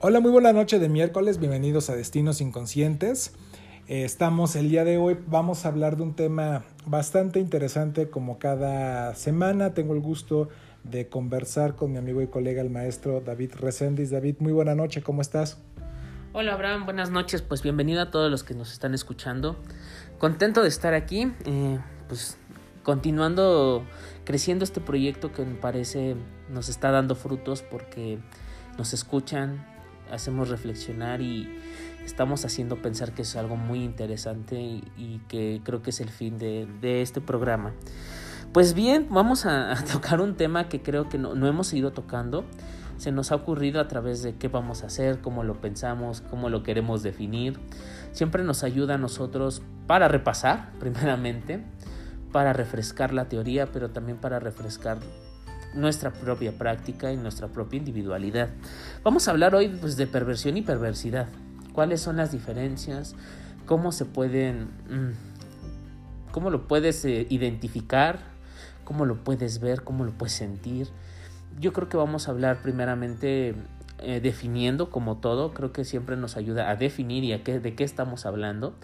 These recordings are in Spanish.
Hola, muy buena noche de miércoles, bienvenidos a Destinos Inconscientes. Eh, estamos el día de hoy, vamos a hablar de un tema bastante interesante como cada semana. Tengo el gusto de conversar con mi amigo y colega el maestro David Reséndiz. David, muy buena noche, ¿cómo estás? Hola Abraham, buenas noches, pues bienvenido a todos los que nos están escuchando. Contento de estar aquí, eh, pues continuando creciendo este proyecto que me parece nos está dando frutos porque nos escuchan, hacemos reflexionar y estamos haciendo pensar que es algo muy interesante y, que creo que es el fin de, este programa. Pues bien, vamos a, tocar un tema que creo que no, no, hemos ido tocando. Se nos ha ocurrido a través de qué vamos a hacer, cómo lo pensamos, cómo lo queremos definir. Siempre nos ayuda a nosotros para repasar, primeramente, para refrescar la teoría, pero también para refrescar nuestra propia práctica y nuestra propia individualidad. Vamos a hablar hoy pues, de perversión y perversidad. ¿Cuáles son las diferencias? ¿Cómo se pueden... Mm, ¿Cómo lo puedes eh, identificar? ¿Cómo lo puedes ver? ¿Cómo lo puedes sentir? Yo creo que vamos a hablar primeramente eh, definiendo como todo, creo que siempre nos ayuda a definir y a qué, de qué estamos hablando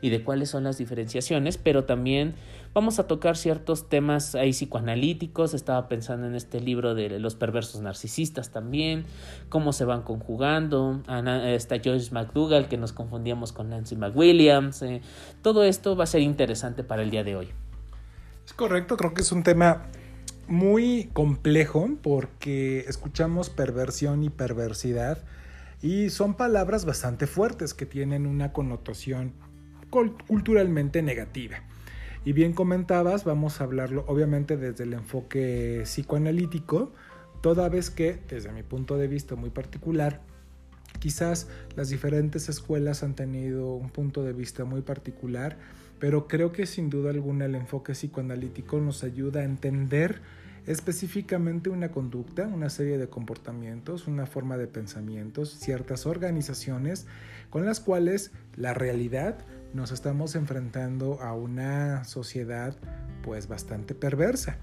y de cuáles son las diferenciaciones, pero también vamos a tocar ciertos temas ahí psicoanalíticos, estaba pensando en este libro de los perversos narcisistas también, cómo se van conjugando, está Joyce McDougall que nos confundíamos con Nancy McWilliams, eh, todo esto va a ser interesante para el día de hoy. Es correcto, creo que es un tema muy complejo porque escuchamos perversión y perversidad y son palabras bastante fuertes que tienen una connotación culturalmente negativa. Y bien comentabas, vamos a hablarlo obviamente desde el enfoque psicoanalítico, toda vez que, desde mi punto de vista muy particular, quizás las diferentes escuelas han tenido un punto de vista muy particular pero creo que sin duda alguna el enfoque psicoanalítico nos ayuda a entender específicamente una conducta, una serie de comportamientos, una forma de pensamientos, ciertas organizaciones con las cuales la realidad nos estamos enfrentando a una sociedad pues bastante perversa.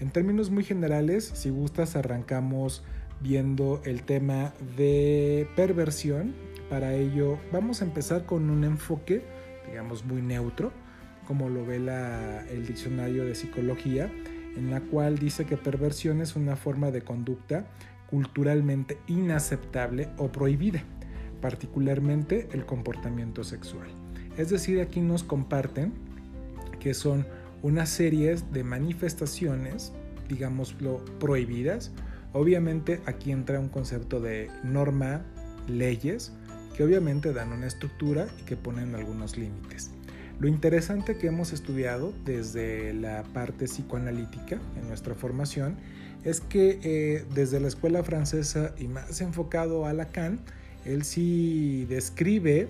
En términos muy generales, si gustas, arrancamos viendo el tema de perversión. Para ello vamos a empezar con un enfoque digamos, muy neutro, como lo ve el diccionario de psicología, en la cual dice que perversión es una forma de conducta culturalmente inaceptable o prohibida, particularmente el comportamiento sexual. Es decir, aquí nos comparten que son una serie de manifestaciones, digámoslo, prohibidas. Obviamente aquí entra un concepto de norma, leyes, que obviamente dan una estructura y que ponen algunos límites. Lo interesante que hemos estudiado desde la parte psicoanalítica en nuestra formación es que eh, desde la escuela francesa y más enfocado a Lacan, él sí describe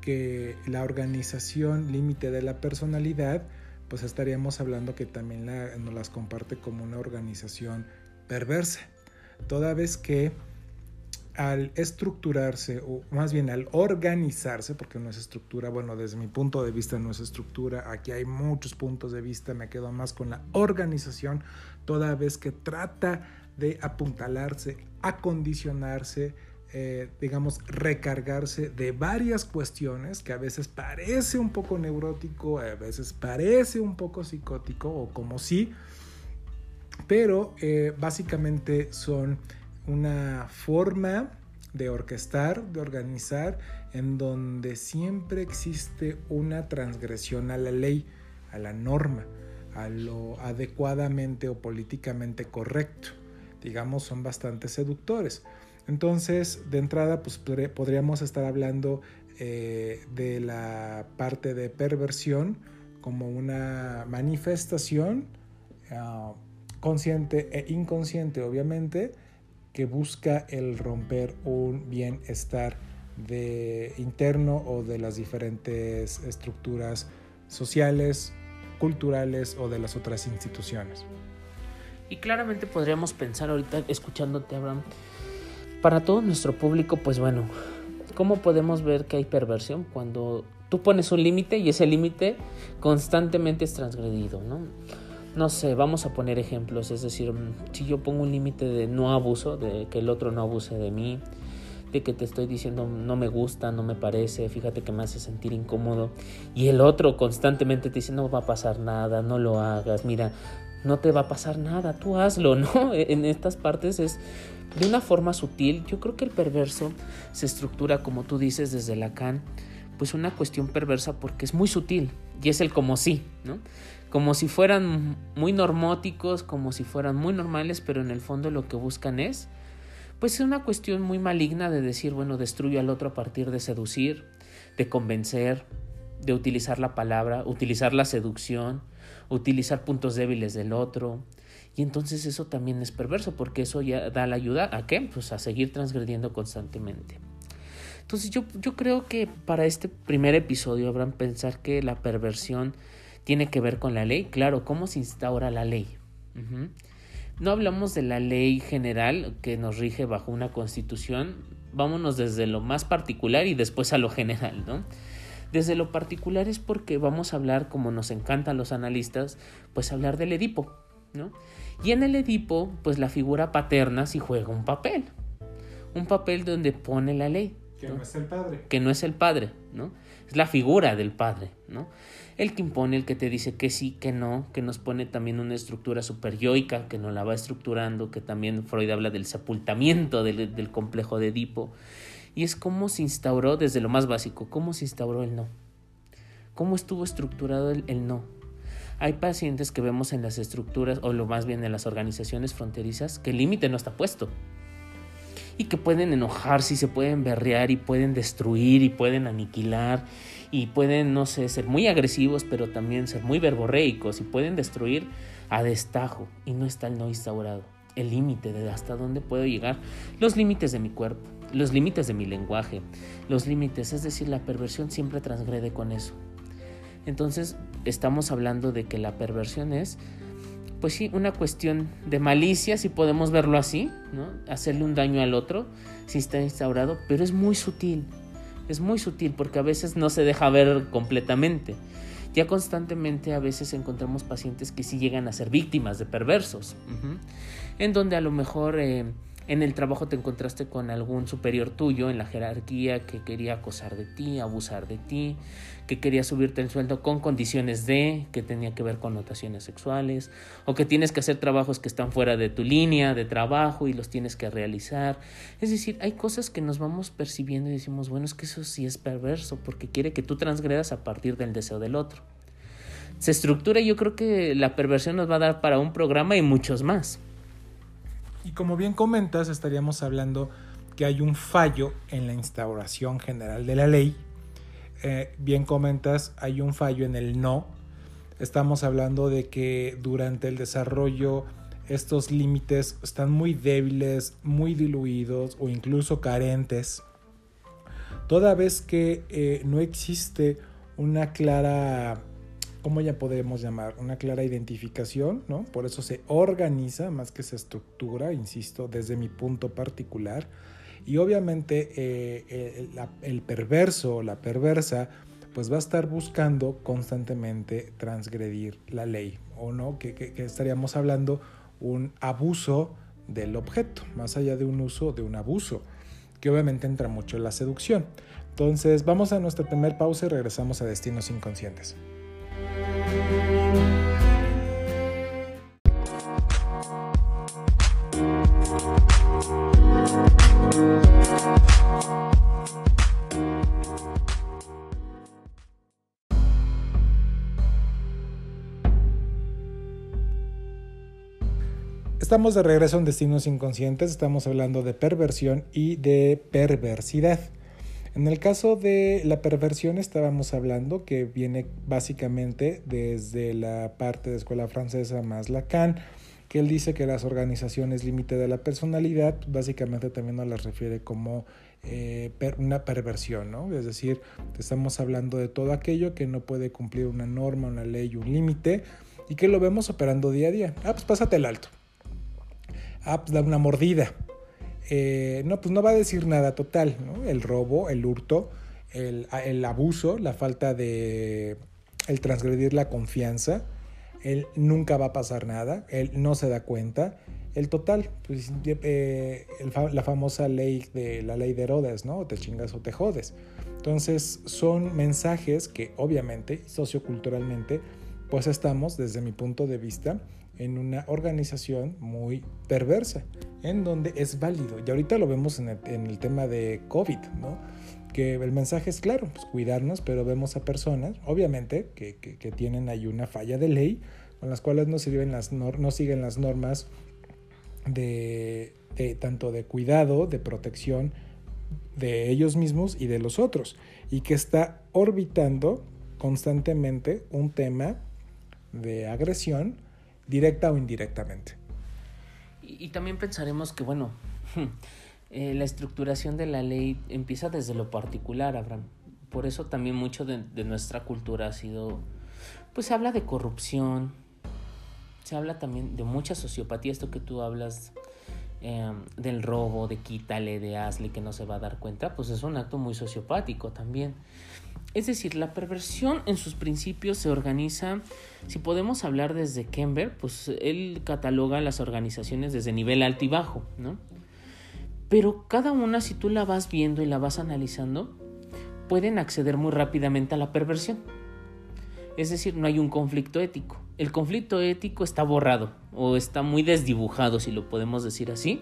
que la organización límite de la personalidad, pues estaríamos hablando que también nos las comparte como una organización perversa, toda vez que al estructurarse, o más bien al organizarse, porque no es estructura, bueno, desde mi punto de vista no es estructura, aquí hay muchos puntos de vista, me quedo más con la organización, toda vez que trata de apuntalarse, acondicionarse, eh, digamos, recargarse de varias cuestiones que a veces parece un poco neurótico, a veces parece un poco psicótico o como sí, pero eh, básicamente son una forma de orquestar, de organizar, en donde siempre existe una transgresión a la ley, a la norma, a lo adecuadamente o políticamente correcto. Digamos, son bastante seductores. Entonces, de entrada, pues podríamos estar hablando eh, de la parte de perversión como una manifestación ah, consciente e inconsciente, obviamente, que busca el romper un bienestar de interno o de las diferentes estructuras sociales, culturales o de las otras instituciones. Y claramente podríamos pensar ahorita, escuchándote, Abraham, para todo nuestro público, pues bueno, ¿cómo podemos ver que hay perversión cuando tú pones un límite y ese límite constantemente es transgredido, ¿no? No sé, vamos a poner ejemplos, es decir, mm, si yo pongo un límite de no abuso, de que el otro no abuse de mí, de que te estoy diciendo no me gusta, no me parece, fíjate que me hace sentir incómodo. Y el otro constantemente te dice no va a pasar nada, no lo hagas, mira, no te va a pasar nada, tú hazlo, ¿no? En estas partes es de una forma sutil. Yo creo que el perverso se estructura, como tú dices, desde Lacan, pues una cuestión perversa porque es muy sutil y es el como sí, ¿no? Como si fueran muy normóticos, como si fueran muy normales, pero en el fondo lo que buscan es pues es una cuestión muy maligna de decir, bueno, destruyo al otro a partir de seducir, de convencer, de utilizar la palabra, utilizar la seducción, utilizar puntos débiles del otro. Y entonces eso también es perverso porque eso ya da la ayuda a qué? Pues a seguir transgrediendo constantemente. Entonces yo, yo creo que para este primer episodio habrán pensar que la perversión tiene que ver con la ley. Claro, ¿cómo se instaura la ley? No hablamos de la ley general que nos rige bajo una constitución, vámonos desde lo más particular y después a lo general, ¿no? Desde lo particular es porque vamos a hablar, como nos encantan los analistas, pues hablar del Edipo, ¿no? Y en el Edipo, pues la figura paterna sí juega un papel, un papel donde pone la ley. Que no, es el padre. Que no es el padre, ¿no? Es la figura del padre, ¿no? el que impone, el que te dice que sí, que no, que nos pone también una estructura superyoica, que nos la va estructurando, que también Freud habla del sepultamiento del, complejo de Edipo. Y es cómo se instauró desde lo más básico, cómo se instauró el no. Cómo estuvo estructurado el, el no. Hay pacientes que vemos en las estructuras, o lo más bien en las organizaciones fronterizas, que el límite no está puesto que pueden enojarse y se pueden berrear y pueden destruir y pueden aniquilar y pueden, no sé, ser muy agresivos, pero también ser muy verborreicos y pueden destruir a destajo y no está el no instaurado. El límite de hasta dónde puedo llegar, los límites de mi cuerpo, los límites de mi lenguaje, los límites, es decir, la perversión siempre transgrede con eso. Entonces, estamos hablando de que la perversión es pues sí, una cuestión de malicia, si podemos verlo así, ¿no? Hacerle un daño al otro, si está instaurado, pero es muy sutil, es muy sutil porque a veces no se deja ver completamente. Ya constantemente a veces encontramos pacientes que sí llegan a ser víctimas de perversos, en donde a lo mejor... Eh, en el trabajo te encontraste con algún superior tuyo en la jerarquía que quería acosar de ti, abusar de ti, que quería subirte el sueldo con condiciones de, que tenía que ver con notaciones sexuales, o que tienes que hacer trabajos que están fuera de tu línea de trabajo y los tienes que realizar. Es decir, hay cosas que nos vamos percibiendo y decimos, bueno, es que eso sí es perverso, porque quiere que tú transgredas a partir del deseo del otro. Se estructura y yo creo que la perversión nos va a dar para un programa y muchos más. Y como bien comentas, estaríamos hablando que hay un fallo en la instauración general de la ley. Eh, bien comentas, hay un fallo en el no. Estamos hablando de que durante el desarrollo estos límites están muy débiles, muy diluidos o incluso carentes. Toda vez que eh, no existe una clara ¿cómo ya podemos llamar? Una clara identificación, ¿no? Por eso se organiza más que se estructura, insisto, desde mi punto particular. Y obviamente eh, el, perverso la perversa pues va a estar buscando constantemente transgredir la ley, ¿o no? Que, que estaríamos hablando un abuso del objeto, más allá de un uso, de un abuso, que obviamente entra mucho en la seducción. Entonces vamos a nuestra primer pausa y regresamos a Destinos Inconscientes. Estamos de regreso en Destinos Inconscientes, estamos hablando de perversión y de perversidad. En el caso de la perversión estábamos hablando que viene básicamente desde la parte de escuela francesa más Lacan, que él dice que las organizaciones límite de la personalidad básicamente también nos las refiere como eh, una perversión, ¿no? Es decir, estamos hablando de todo aquello que no puede cumplir una norma, una ley, un límite y que lo vemos operando día a día. Ah, pues pásate el alto. Ah, pues da una mordida. Eh, no, pues no va a decir nada total. El robo, el hurto, el, abuso, la falta de, el transgredir la confianza, él nunca va a pasar nada, él no se da cuenta, el total, pues, eh, la famosa ley de la ley de Herodes, ¿no? Te chingas o te jodes. Entonces son mensajes que obviamente socioculturalmente pues estamos desde mi punto de vista en una organización muy perversa, en donde es válido. Y ahorita lo vemos en el, tema de COVID, ¿no? Que el mensaje es claro, pues cuidarnos, pero vemos a personas, obviamente, que, tienen ahí una falla de ley, con las cuales no, sirven las no siguen las normas de, tanto de cuidado, de protección de ellos mismos y de los otros, y que está orbitando constantemente un tema de agresión directa o indirectamente. Y, también pensaremos que, bueno, eh, la estructuración de la ley empieza desde lo particular, Abraham. Por eso también mucho de, nuestra cultura ha sido, pues se habla de corrupción, se habla también de mucha sociopatía, esto que tú hablas em, del robo, de quítale, de hazle que no se va a dar cuenta, pues es un acto muy sociopático también. Es decir, la perversión en sus principios se organiza, si podemos hablar desde Kember, pues él cataloga las organizaciones desde nivel alto y bajo, ¿no? Pero cada una, si tú la vas viendo y la vas analizando, pueden acceder muy rápidamente a la perversión. Es decir, no hay un conflicto ético el conflicto ético está borrado o está muy desdibujado, si lo podemos decir así.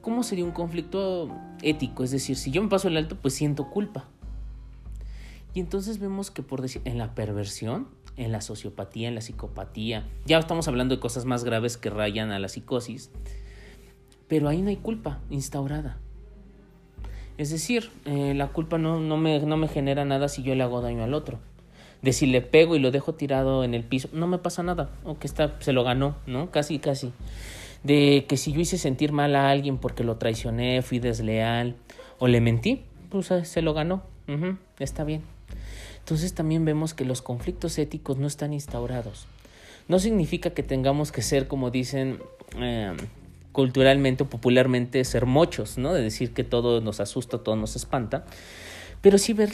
¿Cómo sería un conflicto ético? Es decir, si yo me paso el alto, pues siento culpa. Y entonces vemos que por decir, en la perversión, en la sociopatía, en la psicopatía, ya estamos hablando de cosas más graves que rayan a la psicosis, pero ahí no hay culpa instaurada. Es decir, eh, la culpa no, no, me, no me genera nada si yo le hago daño al otro de si le pego y lo dejo tirado en el piso, no me pasa nada, o que está, se lo ganó, ¿no? Casi, casi. De que si yo hice sentir mal a alguien porque lo traicioné, fui desleal o le mentí, pues eh, se lo ganó, está bien. Entonces también vemos que los conflictos éticos no están instaurados. No significa que tengamos que ser, como dicen em, culturalmente o popularmente, ser mochos, ¿no? De decir que todo nos asusta, todo nos espanta, pero sí ver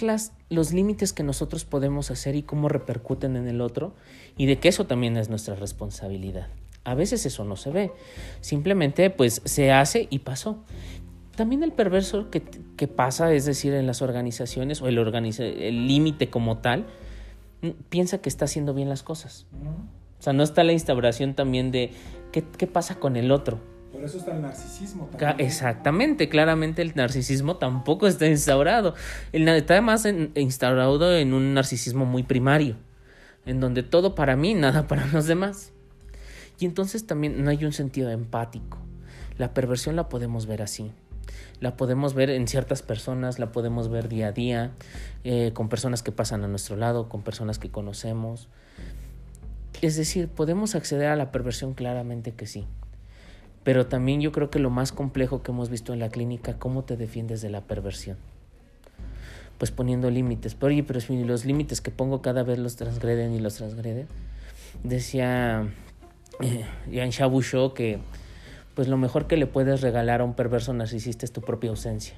los límites que nosotros podemos hacer y cómo repercuten en el otro y de que eso también es nuestra responsabilidad. A veces eso no se ve, simplemente pues se hace y pasó. También el perverso que, que pasa, es decir, en las organizaciones o el límite como tal, piensa que está haciendo bien las cosas. O sea, no está la instauración también de qué, qué pasa con el otro por eso está el narcisismo. También. Exactamente, claramente el narcisismo tampoco está instaurado. El, está además instaurado en un narcisismo muy primario, en donde todo para mí, nada para los demás. Y entonces también no hay un sentido empático. La perversión la podemos ver así. La podemos ver en ciertas personas, la podemos ver día a día, eh, con personas que pasan a nuestro lado, con personas que conocemos. Es decir, podemos acceder a la perversión claramente que sí. Pero también yo creo que lo más complejo que hemos visto en la clínica, cómo te defiendes de la perversión. Pues poniendo límites. Pero oye, pero los límites que pongo cada vez los transgreden y los transgreden. Decía eh, Jean Chabouchot que pues lo mejor que le puedes regalar a un perverso narcisista es tu propia ausencia.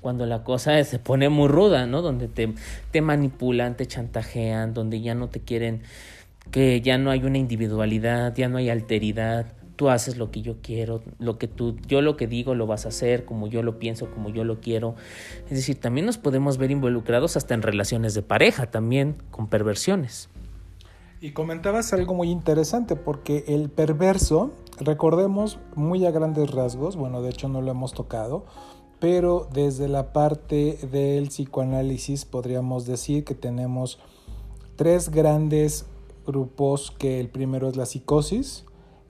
Cuando la cosa se pone muy ruda, ¿no? Donde te, te manipulan, te chantajean, donde ya no te quieren, que ya no hay una individualidad, ya no hay alteridad, tú haces lo que yo quiero, lo que tú, yo lo que digo lo vas a hacer, como yo lo pienso, como yo lo quiero. Es decir, también nos podemos ver involucrados hasta en relaciones de pareja, también con perversiones. Y comentabas algo muy interesante, porque el perverso, recordemos muy a grandes rasgos, bueno, de hecho no lo hemos tocado, pero desde la parte del psicoanálisis podríamos decir que tenemos tres grandes grupos, que el primero es la psicosis,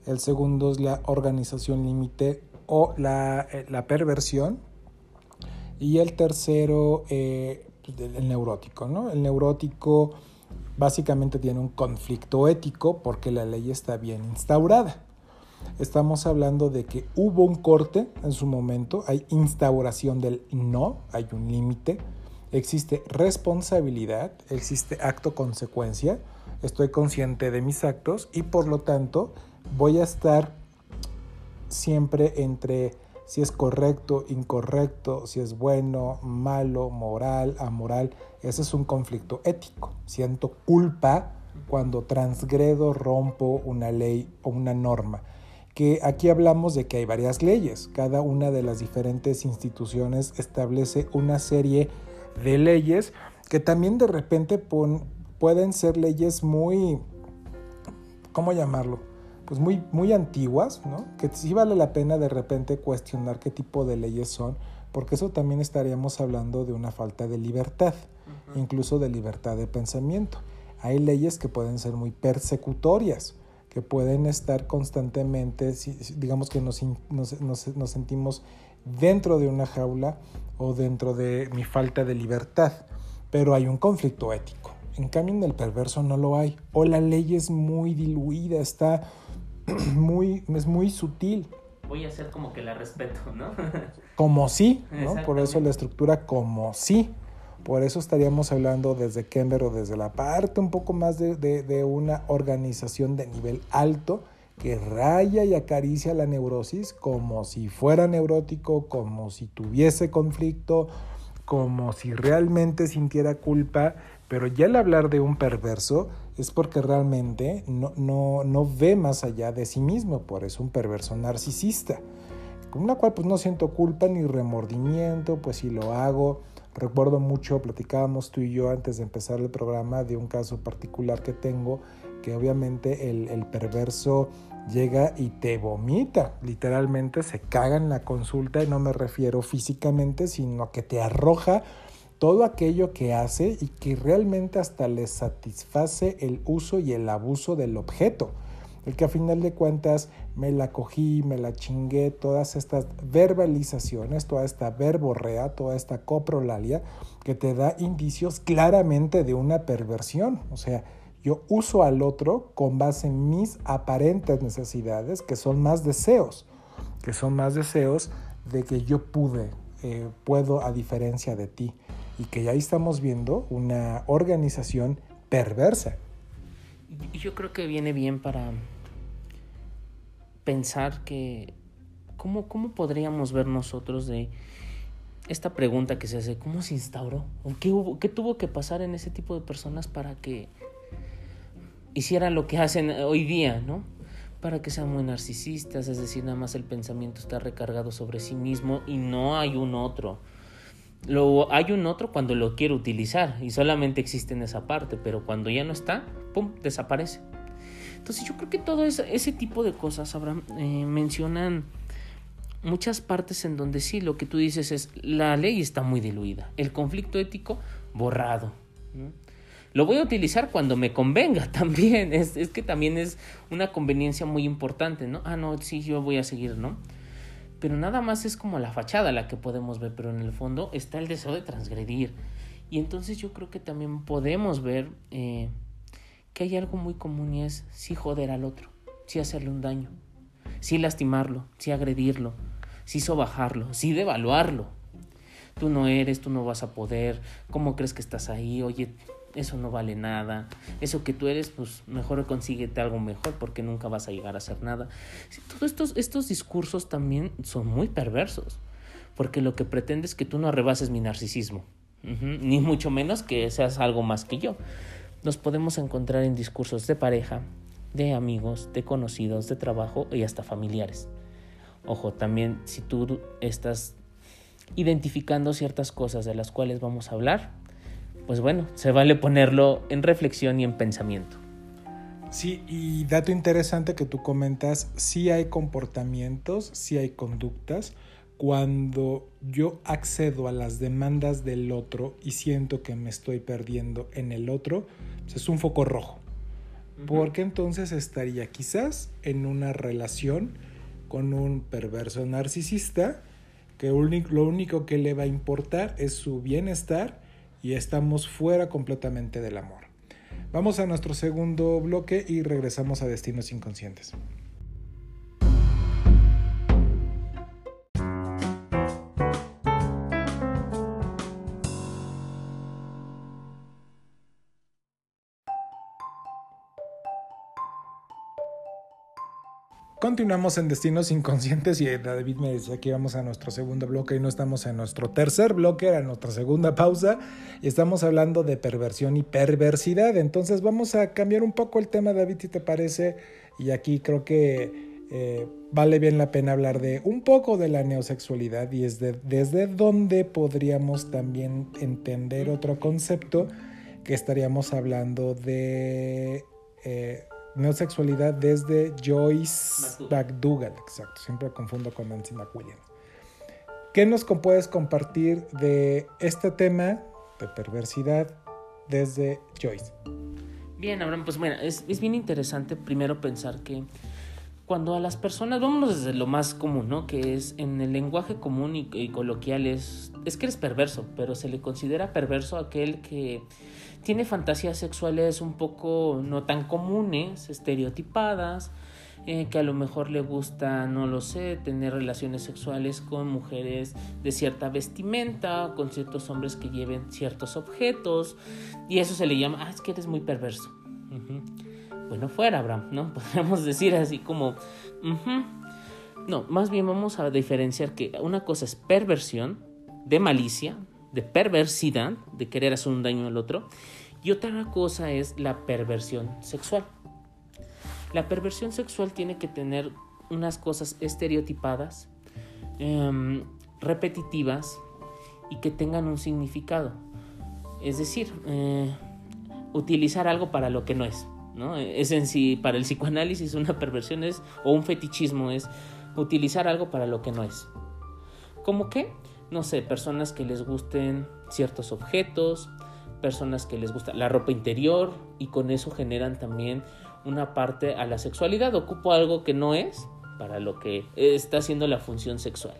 el segundo es la organización límite o la, eh, perversión, y el tercero, eh, el neurótico. ¿no? El neurótico básicamente tiene un conflicto ético porque la ley está bien instaurada. Estamos hablando de que hubo un corte en su momento, hay instauración del no, hay un límite, existe responsabilidad, existe acto-consecuencia, estoy consciente de mis actos y por lo tanto voy a estar siempre entre si es correcto, incorrecto, si es bueno, malo, moral, amoral. Ese es un conflicto ético. Siento culpa cuando transgredo, rompo una ley o una norma. Que aquí hablamos de que hay varias leyes. Cada una de las diferentes instituciones establece una serie de leyes que también de repente pueden ser leyes muy, ¿cómo llamarlo? Pues muy, muy antiguas, ¿no? Que sí vale la pena de repente cuestionar qué tipo de leyes son, porque eso también estaríamos hablando de una falta de libertad, incluso de libertad de pensamiento. Hay leyes que pueden ser muy persecutorias, que pueden estar constantemente, digamos que nos, nos, sentimos dentro de una jaula o dentro de mi falta de libertad, pero hay un conflicto ético. En cambio en el perverso no lo hay, o la ley es muy diluida, está muy, es muy sutil. Voy a hacer como que la respeto, ¿no? como sí, ¿no? Por eso la estructura como sí. Por eso estaríamos hablando desde Kember o desde la parte un poco más de, una organización de nivel alto que raya y acaricia la neurosis como si fuera neurótico, como si tuviese conflicto, como si realmente sintiera culpa, pero ya el hablar de un perverso es porque realmente no, no, ve más allá de sí mismo, por eso un perverso narcisista, con la cual pues no siento culpa ni remordimiento, pues si lo hago, Recuerdo mucho, platicábamos tú y yo antes de empezar el programa de un caso particular que tengo, que obviamente el, perverso llega y te vomita, literalmente se caga en la consulta y no me refiero físicamente, sino que te arroja todo aquello que hace y que realmente hasta le satisface el uso y el abuso del objeto el que a final de cuentas me la cogí, me la chingué, todas estas verbalizaciones, toda esta verborrea, toda esta coprolalia, que te da indicios claramente de una perversión. O sea, yo uso al otro con base en mis aparentes necesidades, que son más deseos, que son más deseos de que yo pude, eh, puedo a diferencia de ti. Y que ya estamos viendo una organización perversa yo creo que viene bien para pensar que ¿cómo, cómo podríamos ver nosotros de esta pregunta que se hace, ¿cómo se instauró? qué, hubo, ¿Qué tuvo que pasar en ese tipo de personas para que hicieran lo que hacen hoy día, ¿no? Para que sean muy narcisistas, es decir, nada más el pensamiento está recargado sobre sí mismo y no hay un otro. Lo, hay un otro cuando lo quiero utilizar y solamente existe en esa parte, pero cuando ya no está, ¡pum!, desaparece. Entonces yo creo que todo ese, tipo de cosas, Abraham, eh, mencionan muchas partes en donde sí, lo que tú dices es, la ley está muy diluida, el conflicto ético borrado. Lo voy a utilizar cuando me convenga también, es, que también es una conveniencia muy importante, ¿no? Ah, no, sí, yo voy a seguir, ¿no? pero nada más es como la fachada la que podemos ver, pero en el fondo está el deseo de transgredir. Y entonces yo creo que también podemos ver eh, que hay algo muy común y es sí joder al otro, sí hacerle un daño, sí lastimarlo, sí agredirlo, sí sobajarlo, sí devaluarlo. Tú no eres, tú no vas a poder, ¿cómo crees que estás ahí? Oye, eso no vale nada, eso que tú eres, pues mejor consíguete algo mejor porque nunca vas a llegar a hacer nada. todos estos, estos discursos también son muy perversos, porque lo que pretende es que tú no arrebases mi narcisismo, ni mucho menos que seas algo más que yo. Nos podemos encontrar en discursos de pareja, de amigos, de conocidos, de trabajo y hasta familiares. Ojo, también si tú estás identificando ciertas cosas de las cuales vamos a hablar, pues bueno, se vale ponerlo en reflexión y en pensamiento. Sí, y dato interesante que tú comentas, sí hay comportamientos, sí hay conductas. Cuando yo accedo a las demandas del otro y siento que me estoy perdiendo en el otro, pues es un foco rojo. Porque entonces estaría quizás en una relación con un perverso narcisista que lo único que le va a importar es su bienestar y estamos fuera completamente del amor. Vamos a nuestro segundo bloque y regresamos a Destinos Inconscientes. Continuamos en Destinos Inconscientes y David me decía que íbamos a nuestro segundo bloque y no estamos en nuestro tercer bloque, era nuestra segunda pausa y estamos hablando de perversión y perversidad. Entonces vamos a cambiar un poco el tema, David, si te parece. Y aquí creo que eh, vale bien la pena hablar de un poco de la neosexualidad y es desde donde podríamos también entender otro concepto que estaríamos hablando de eh, neosexualidad desde Joyce McDougall. Exacto, siempre confundo con Nancy McWilliams. ¿Qué nos puedes compartir de este tema de perversidad desde Joyce? Bien, Abraham, pues bueno, es, es bien interesante primero pensar que cuando a las personas, vámonos desde lo más común, ¿no? Que es en el lenguaje común y, coloquial es, es que eres perverso, pero se le considera perverso aquel que tiene fantasías sexuales un poco no tan comunes, estereotipadas, eh, que a lo mejor le gusta, no lo sé, tener relaciones sexuales con mujeres de cierta vestimenta, con ciertos hombres que lleven ciertos objetos, y eso se le llama, ah, es que eres muy perverso bueno, fuera, Abraham, ¿no? Podríamos decir así como, no, más bien vamos a diferenciar que una cosa es perversión, de malicia, de perversidad, de querer hacer un daño al otro, y otra cosa es la perversión sexual. La perversión sexual tiene que tener unas cosas estereotipadas, em, repetitivas y que tengan un significado. Es decir, eh, utilizar algo para lo que no es. Es en sí, para el psicoanálisis una perversión es, o un fetichismo es utilizar algo para lo que no es. ¿Cómo qué? No sé, personas que les gusten ciertos objetos, personas que les gusta la ropa interior y con eso generan también una parte a la sexualidad. Ocupo algo que no es para lo que está haciendo la función sexual.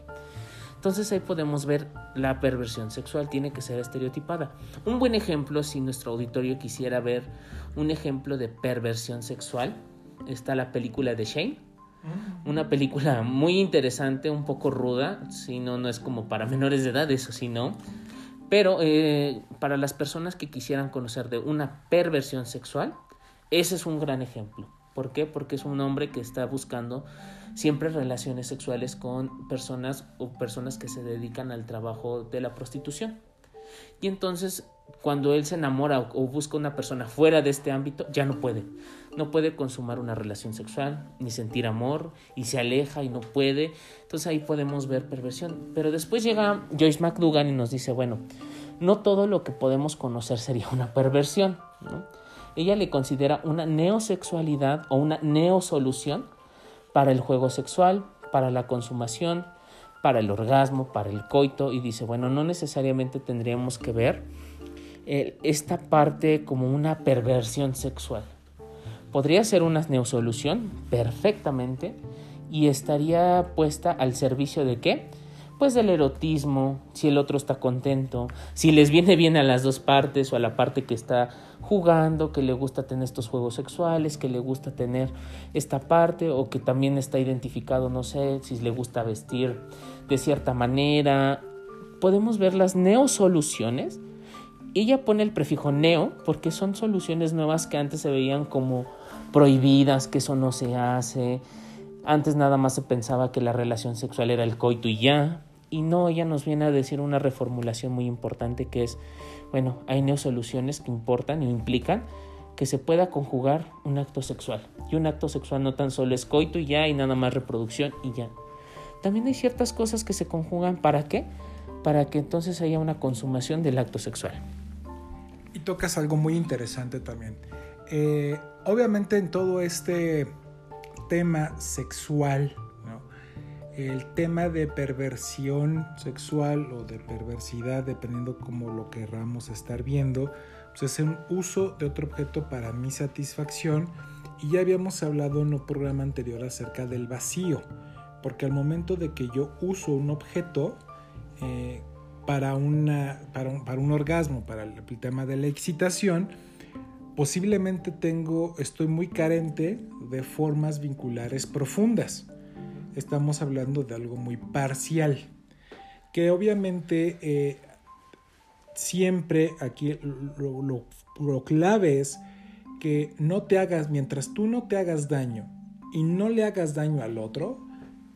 Entonces ahí podemos ver la perversión sexual, tiene que ser estereotipada. Un buen ejemplo, si nuestro auditorio quisiera ver un ejemplo de perversión sexual, está la película de Shane. Mm. Una película muy interesante, un poco ruda, si no, no es como para menores de edad, eso sí, no. Pero eh, para las personas que quisieran conocer de una perversión sexual, ese es un gran ejemplo. ¿Por qué? Porque es un hombre que está buscando siempre relaciones sexuales con personas o personas que se dedican al trabajo de la prostitución. Y entonces cuando él se enamora o busca una persona fuera de este ámbito, ya no puede. No puede consumar una relación sexual, ni sentir amor, y se aleja y no puede. Entonces ahí podemos ver perversión. Pero después llega Joyce McDougall y nos dice, bueno, no todo lo que podemos conocer sería una perversión. Ella le considera una neosexualidad o una neosolución para el juego sexual, para la consumación, para el orgasmo, para el coito y dice, bueno, no necesariamente tendríamos que ver eh, esta parte como una perversión sexual. Podría ser una neosolución perfectamente y estaría puesta al servicio de qué? Pues del erotismo, si el otro está contento, si les viene bien a las dos partes o a la parte que está jugando, que le gusta tener estos juegos sexuales, que le gusta tener esta parte o que también está identificado, no sé, si le gusta vestir de cierta manera. Podemos ver las neosoluciones. Ella pone el prefijo neo porque son soluciones nuevas que antes se veían como prohibidas, que eso no se hace. Antes nada más se pensaba que la relación sexual era el coito y ya. Y no, ella nos viene a decir una reformulación muy importante que es bueno, hay neosoluciones que importan y implican que se pueda conjugar un acto sexual. Y un acto sexual no tan solo es coito y ya, y nada más reproducción y ya. También hay ciertas cosas que se conjugan para qué? Para que entonces haya una consumación del acto sexual. Y tocas algo muy interesante también. Eh, obviamente en todo este tema sexual el tema de perversión sexual o de perversidad, dependiendo como lo querramos estar viendo, pues es un uso de otro objeto para mi satisfacción. Y ya habíamos hablado en un programa anterior acerca del vacío, porque al momento de que yo uso un objeto eh, para, un, para un orgasmo, para el tema de la excitación, posiblemente tengo, estoy muy carente de formas vinculares profundas. Estamos hablando de algo muy parcial, que obviamente eh, siempre aquí lo, clave es que no te hagas, mientras tú no te hagas daño y no le hagas daño al otro,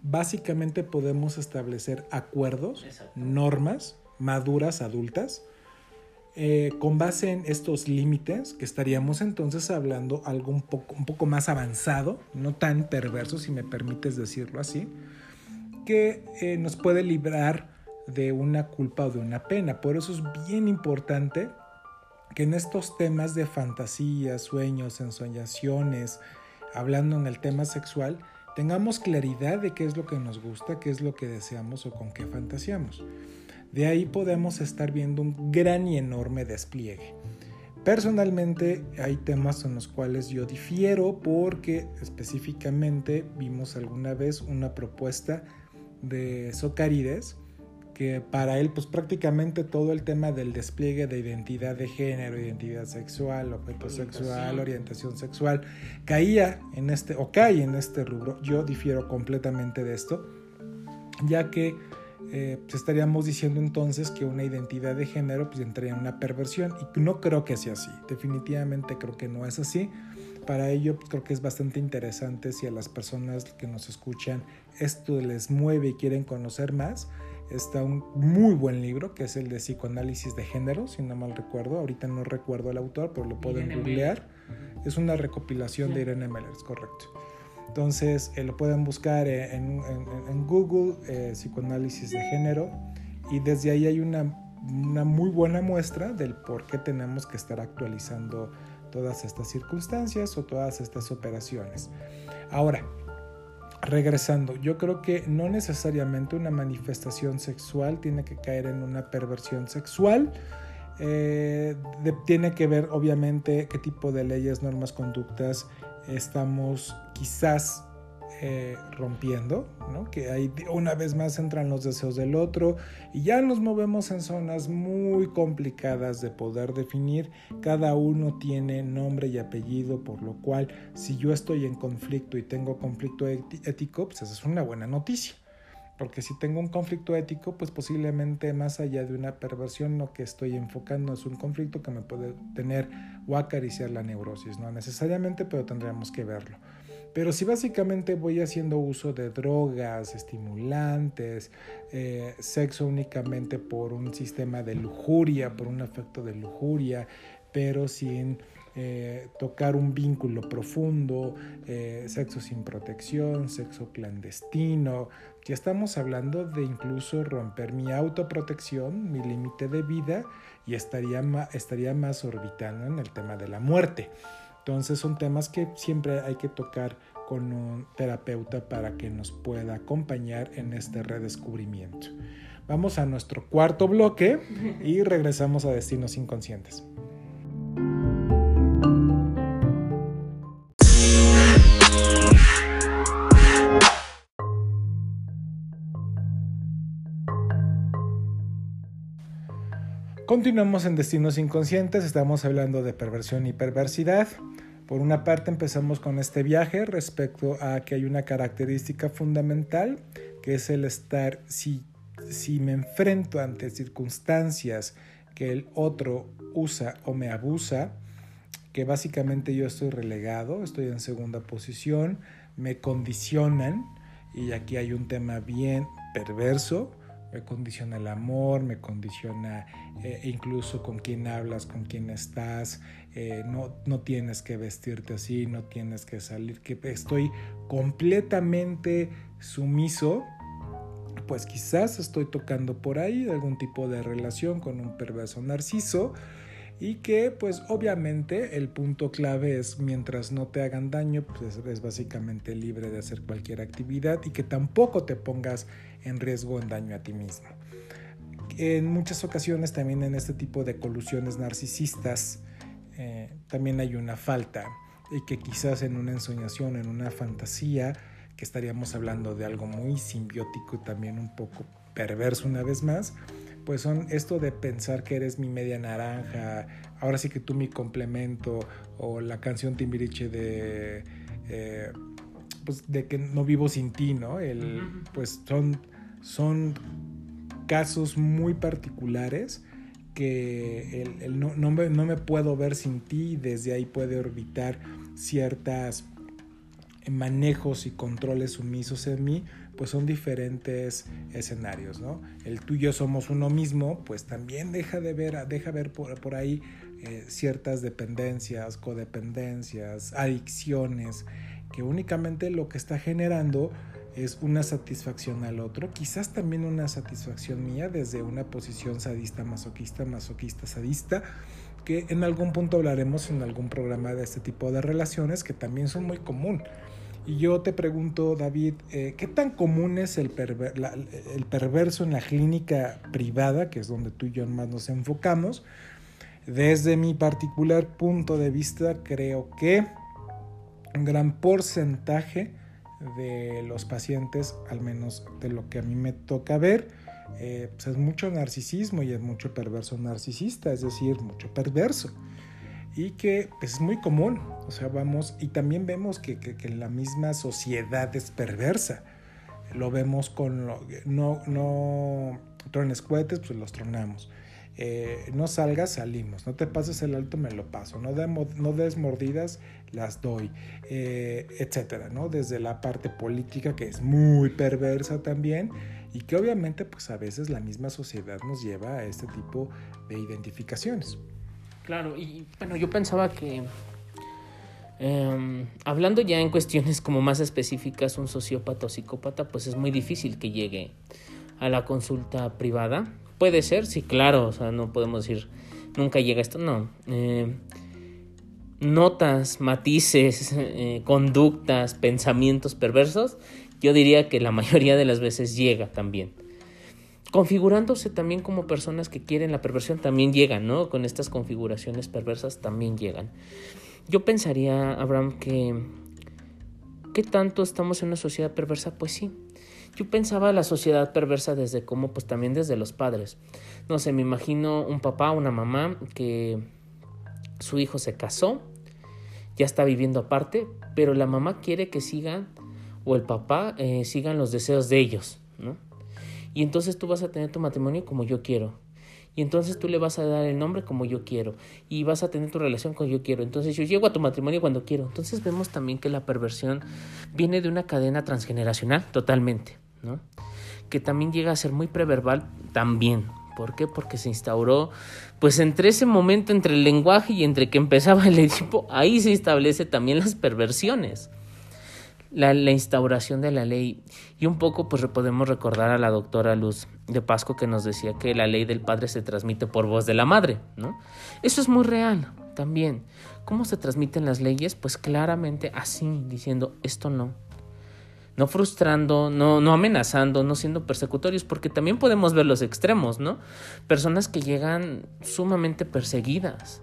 básicamente podemos establecer acuerdos, normas maduras, adultas, eh, con base en estos límites, que estaríamos entonces hablando algo un poco, más avanzado, no tan perverso, si me permites decirlo así, que eh, nos puede librar de una culpa o de una pena. Por eso es bien importante que en estos temas de fantasía, sueños, ensoñaciones, hablando en el tema sexual, tengamos claridad de qué es lo que nos gusta, qué es lo que deseamos o con qué fantaseamos. De ahí podemos estar viendo un gran y enorme despliegue. Personalmente hay temas en los cuales yo difiero porque específicamente vimos alguna vez una propuesta de Socarides que para él pues prácticamente todo el tema del despliegue de identidad de género, identidad sexual, objeto sexual, orientación sexual, caía en este o cae en este rubro. Yo difiero completamente de esto, ya que eh, pues, estaríamos diciendo entonces que una identidad de género pues entraría en una perversión y no creo que sea así, definitivamente creo que no es así. Para ello pues, creo que es bastante interesante si a las personas que nos escuchan esto les mueve y quieren conocer más, está un muy buen libro que es el de psicoanálisis de género, si no mal recuerdo. Ahorita no recuerdo el autor, pero lo pueden googlear. Es una recopilación de Irene Meller, es correcto. Entonces eh, lo pueden buscar eh, en, Google, eh, psicoanálisis de género, y desde ahí hay una, una muy buena muestra del por qué tenemos que estar actualizando todas estas circunstancias o todas estas operaciones. Ahora, regresando, yo creo que no necesariamente una manifestación sexual tiene que caer en una perversión sexual. Eh, tiene que ver obviamente qué tipo de leyes, normas, conductas estamos quizás eh, rompiendo, que ahí una vez más entran los deseos del otro y ya nos movemos en zonas muy complicadas de poder definir. Cada uno tiene nombre y apellido, por lo cual si yo estoy en conflicto y tengo conflicto ético, pues esa es una buena noticia. Porque si tengo un conflicto ético, pues posiblemente más allá de una perversión, lo que estoy enfocando es un conflicto que me puede tener o acariciar la neurosis. No necesariamente, pero tendríamos que verlo. Pero si básicamente voy haciendo uso de drogas, estimulantes, eh, sexo únicamente por un sistema de lujuria, por un efecto de lujuria, pero sin eh, tocar un vínculo profundo, eh, sexo sin protección, sexo clandestino, que estamos hablando de incluso romper mi autoprotección, mi límite de vida y estaría, estaría más orbitando en el tema de la muerte. Entonces son temas que siempre hay que tocar con un terapeuta para que nos pueda acompañar en este redescubrimiento. Vamos a nuestro cuarto bloque y regresamos a Destinos Inconscientes. Continuamos en Destinos Inconscientes, estamos hablando de perversión y perversidad. Por una parte empezamos con este viaje respecto a que hay una característica fundamental, que es el estar, si, si me enfrento ante circunstancias que el otro usa o me abusa, que básicamente yo estoy relegado, estoy en segunda posición, me condicionan, y aquí hay un tema bien perverso, me condiciona el amor, me condiciona eh, incluso con quién hablas, con quién estás, eh, no, no tienes que vestirte así, no tienes que salir, que estoy completamente sumiso, pues quizás estoy tocando por ahí algún tipo de relación con un perverso narciso y que pues obviamente el punto clave es mientras no te hagan daño pues es básicamente libre de hacer cualquier actividad y que tampoco te pongas en riesgo en daño a ti mismo. En muchas ocasiones también en este tipo de colusiones narcisistas eh, también hay una falta y que quizás en una ensoñación, en una fantasía, que estaríamos hablando de algo muy simbiótico y también un poco perverso una vez más, pues son esto de pensar que eres mi media naranja, ahora sí que tú mi complemento, o la canción Timbiriche de, eh, pues de que no vivo sin ti, ¿no? El, pues son son casos muy particulares que el, no, no, me, puedo ver sin ti desde ahí puede orbitar ciertas manejos y controles sumisos en mí, pues son diferentes escenarios, ¿no? El tú y yo somos uno mismo, pues también deja de ver, deja ver por, por ahí eh, ciertas dependencias, codependencias, adicciones, que únicamente lo que está generando es una satisfacción al otro, quizás también una satisfacción mía desde una posición sadista, masoquista, masoquista, sadista, que en algún punto hablaremos en algún programa de este tipo de relaciones que también son muy común. Y yo te pregunto, David, eh, ¿qué tan común es el, perverso en la clínica privada, que es donde tú y yo más nos enfocamos? Desde mi particular punto de vista, creo que un gran porcentaje de los pacientes, al menos de lo que a mí me toca ver, eh, pues es mucho narcisismo y es mucho perverso narcisista, es decir, mucho perverso. Y que pues, es muy común, o sea, vamos, y también vemos que, que, la misma sociedad es perversa. Lo vemos con, lo, no, no trones cohetes, pues los tronamos. Eh, no salgas, salimos, no te pases el alto, me lo paso, no, no des mordidas, las doy, eh, etcétera, ¿no? Desde la parte política que es muy perversa también y que obviamente pues a veces la misma sociedad nos lleva a este tipo de identificaciones. Claro, y bueno, yo pensaba que em, hablando ya en cuestiones como más específicas, un sociópata o psicópata, pues es muy difícil que llegue a la consulta privada Puede ser, sí, claro, o sea, no podemos decir nunca llega esto, no. Eh, notas, matices, eh, conductas, pensamientos perversos, yo diría que la mayoría de las veces llega también. Configurándose también como personas que quieren la perversión, también llegan, ¿no? Con estas configuraciones perversas también llegan. Yo pensaría, Abraham, que ¿qué tanto estamos en una sociedad perversa? Pues sí, yo pensaba la sociedad perversa desde cómo, pues también desde los padres. No sé, me imagino un papá, una mamá que su hijo se casó, ya está viviendo aparte, pero la mamá quiere que sigan, o el papá eh, sigan los deseos de ellos, ¿no? Y entonces tú vas a tener tu matrimonio como yo quiero. Y entonces tú le vas a dar el nombre como yo quiero. Y vas a tener tu relación como yo quiero. Entonces yo llego a tu matrimonio cuando quiero. Entonces vemos también que la perversión viene de una cadena transgeneracional totalmente. ¿no? Que también llega a ser muy preverbal también. ¿Por qué? Porque se instauró, pues entre ese momento, entre el lenguaje y entre que empezaba el Edipo, ahí se establece también las perversiones. La, instauración de la ley. Y un poco, pues podemos recordar a la doctora Luz de Pasco que nos decía que la ley del padre se transmite por voz de la madre, ¿no? Eso es muy real también. ¿Cómo se transmiten las leyes? Pues claramente así, diciendo esto no, no frustrando, no, no amenazando, no siendo persecutorios, porque también podemos ver los extremos, ¿no? Personas que llegan sumamente perseguidas,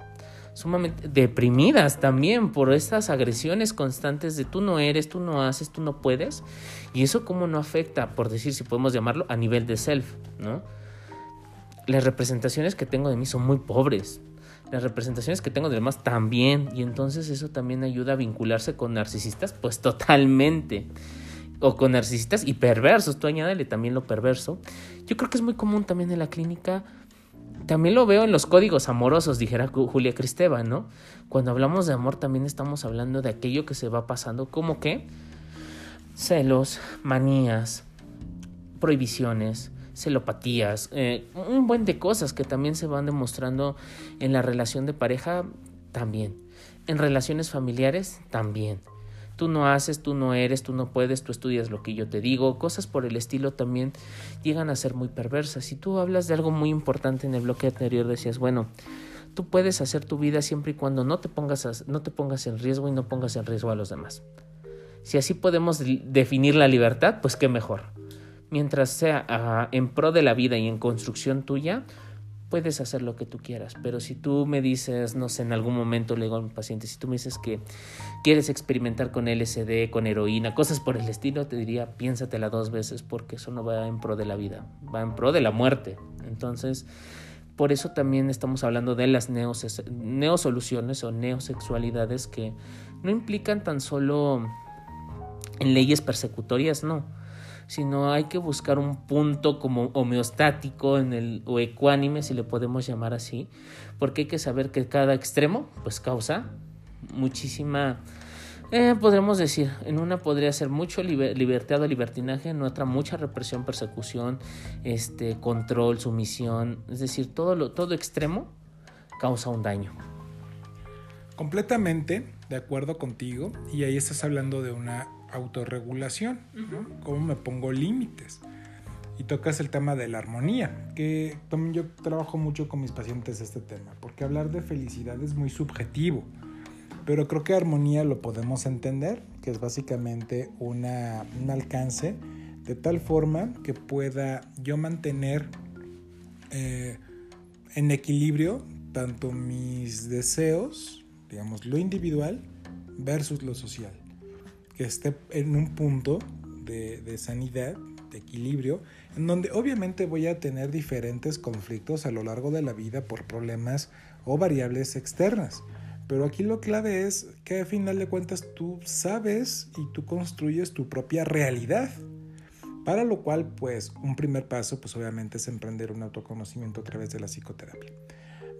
sumamente deprimidas también por estas agresiones constantes de tú no eres, tú no haces, tú no puedes, y eso cómo no afecta, por decir si podemos llamarlo, a nivel de self, ¿no? Las representaciones que tengo de mí son muy pobres, las representaciones que tengo de demás también, y entonces eso también ayuda a vincularse con narcisistas, pues totalmente. O con narcisistas y perversos, tú añádele también lo perverso. Yo creo que es muy común también en la clínica, también lo veo en los códigos amorosos, dijera Julia Cristeva, ¿no? Cuando hablamos de amor también estamos hablando de aquello que se va pasando, como que celos, manías, prohibiciones, celopatías, eh, un buen de cosas que también se van demostrando en la relación de pareja también, en relaciones familiares también tú no haces, tú no eres, tú no puedes, tú estudias lo que yo te digo, cosas por el estilo también llegan a ser muy perversas. Si tú hablas de algo muy importante en el bloque anterior, decías, bueno, tú puedes hacer tu vida siempre y cuando no te pongas, no te pongas en riesgo y no pongas en riesgo a los demás. Si así podemos definir la libertad, pues qué mejor. Mientras sea ah, en pro de la vida y en construcción tuya, puedes hacer lo que tú quieras, pero si tú me dices, no sé, en algún momento le digo a mi paciente, si tú me dices que quieres experimentar con LSD, con heroína, cosas por el estilo, te diría, piénsatela dos veces porque eso no va en pro de la vida, va en pro de la muerte. Entonces, por eso también estamos hablando de las neosoluciones o neosexualidades que no implican tan solo en leyes persecutorias, no sino hay que buscar un punto como homeostático en el, o ecuánime, si le podemos llamar así, porque hay que saber que cada extremo pues causa muchísima Eh, podremos decir, en una podría ser mucho libertad o libertinaje, en otra mucha represión, persecución, este, control, sumisión, es decir, todo, lo, todo extremo causa un daño. Completamente de acuerdo contigo y ahí estás hablando de una autorregulación, ¿Cómo me pongo límites? Y tocas el tema de la armonía, que también yo trabajo mucho con mis pacientes este tema, porque hablar de felicidad es muy subjetivo, pero creo que armonía lo podemos entender, que es básicamente una, un alcance de tal forma que pueda yo mantener eh, en equilibrio tanto mis deseos, digamos, lo individual versus lo social. Que esté en un punto de, sanidad, de equilibrio, en donde obviamente voy a tener diferentes conflictos a lo largo de la vida por problemas o variables externas. Pero aquí lo clave es que a final de cuentas tú sabes y tú construyes tu propia realidad. Para lo cual, pues, un primer paso, pues obviamente es emprender un autoconocimiento a través de la psicoterapia.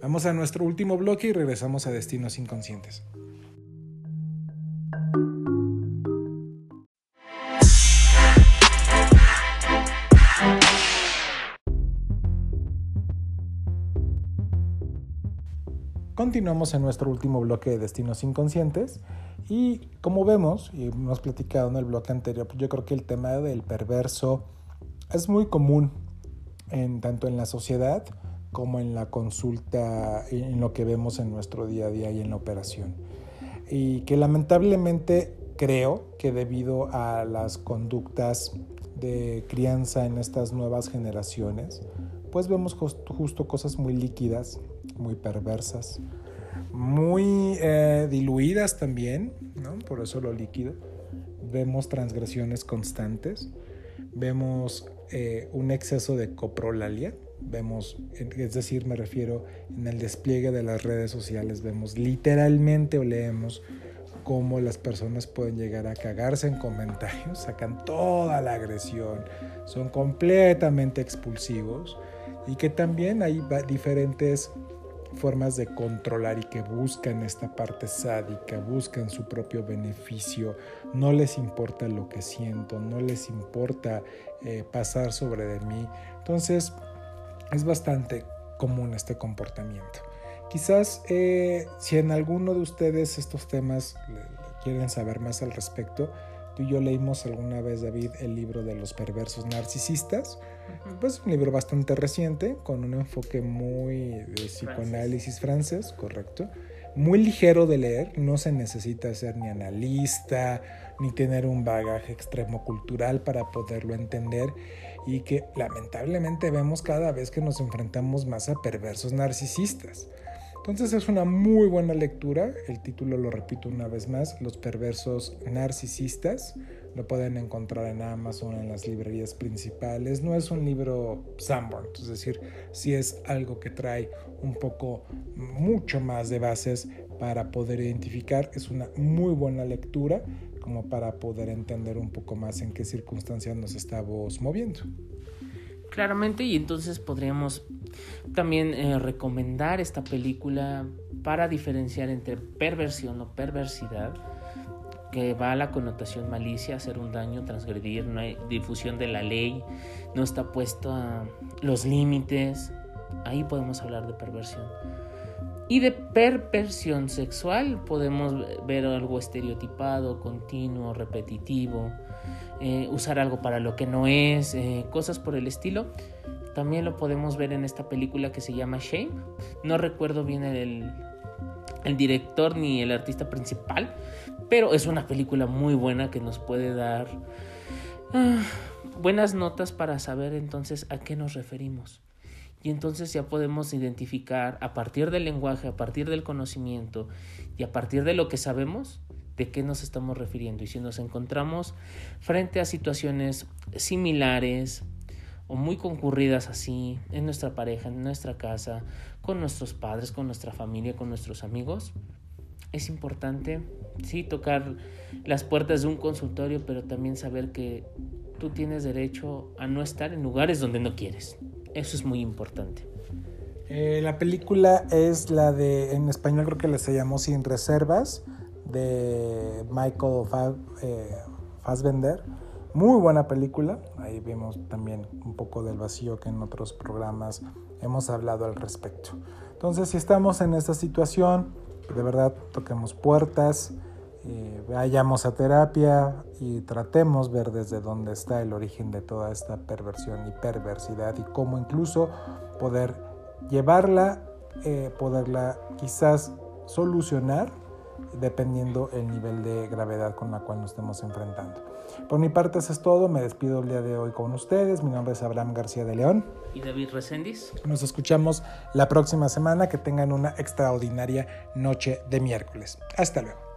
Vamos a nuestro último bloque y regresamos a Destinos Inconscientes. Continuamos en nuestro último bloque de Destinos Inconscientes y como vemos y hemos platicado en el bloque anterior, pues yo creo que el tema del perverso es muy común en, tanto en la sociedad como en la consulta, en lo que vemos en nuestro día a día y en la operación. Y que lamentablemente creo que debido a las conductas de crianza en estas nuevas generaciones, pues vemos justo, cosas muy líquidas, muy perversas, muy eh, diluidas también, ¿no? por eso lo líquido. Vemos transgresiones constantes, vemos eh, un exceso de coprolalia, vemos, es decir, me refiero en el despliegue de las redes sociales, vemos literalmente o leemos cómo las personas pueden llegar a cagarse en comentarios, sacan toda la agresión, son completamente expulsivos y que también hay diferentes formas de controlar y que buscan esta parte sádica, buscan su propio beneficio, no les importa lo que siento, no les importa eh, pasar sobre de mí. Entonces, es bastante común este comportamiento. Quizás eh, si en alguno de ustedes estos temas quieren saber más al respecto, tú y yo leímos alguna vez, David, el libro de los perversos narcisistas. Pues un libro bastante reciente, con un enfoque muy de psicoanálisis francés, correcto. Muy ligero de leer, no se necesita ser ni analista, ni tener un bagaje extremo cultural para poderlo entender y que lamentablemente vemos cada vez que nos enfrentamos más a perversos narcisistas. Entonces es una muy buena lectura, el título lo repito una vez más, Los perversos narcisistas, lo pueden encontrar en Amazon, en las librerías principales, no es un libro Sanborn, es decir, si es algo que trae un poco, mucho más de bases para poder identificar, es una muy buena lectura como para poder entender un poco más en qué circunstancias nos estamos moviendo. Claramente, y entonces podríamos también eh, recomendar esta película para diferenciar entre perversión o perversidad, que va a la connotación malicia, hacer un daño, transgredir, no hay difusión de la ley, no está puesto a los límites, ahí podemos hablar de perversión. Y de perversión sexual podemos ver algo estereotipado, continuo, repetitivo, eh, usar algo para lo que no es, eh, cosas por el estilo. También lo podemos ver en esta película que se llama Shame. No recuerdo bien el, el director ni el artista principal, pero es una película muy buena que nos puede dar ah, buenas notas para saber entonces a qué nos referimos. Y entonces ya podemos identificar a partir del lenguaje, a partir del conocimiento y a partir de lo que sabemos de qué nos estamos refiriendo. Y si nos encontramos frente a situaciones similares o muy concurridas así en nuestra pareja, en nuestra casa, con nuestros padres, con nuestra familia, con nuestros amigos, es importante, sí, tocar las puertas de un consultorio, pero también saber que tú tienes derecho a no estar en lugares donde no quieres. Eso es muy importante. Eh, la película es la de, en español creo que se llamó Sin Reservas, de Michael eh, Fassbender. Muy buena película. Ahí vemos también un poco del vacío que en otros programas hemos hablado al respecto. Entonces, si estamos en esta situación, de verdad toquemos puertas, eh, vayamos a terapia y tratemos ver desde dónde está el origen de toda esta perversión y perversidad y cómo incluso poder llevarla, eh, poderla quizás solucionar dependiendo el nivel de gravedad con la cual nos estemos enfrentando. Por mi parte eso es todo, me despido el día de hoy con ustedes, mi nombre es Abraham García de León. Y David Reséndiz. Nos escuchamos la próxima semana, que tengan una extraordinaria noche de miércoles. Hasta luego.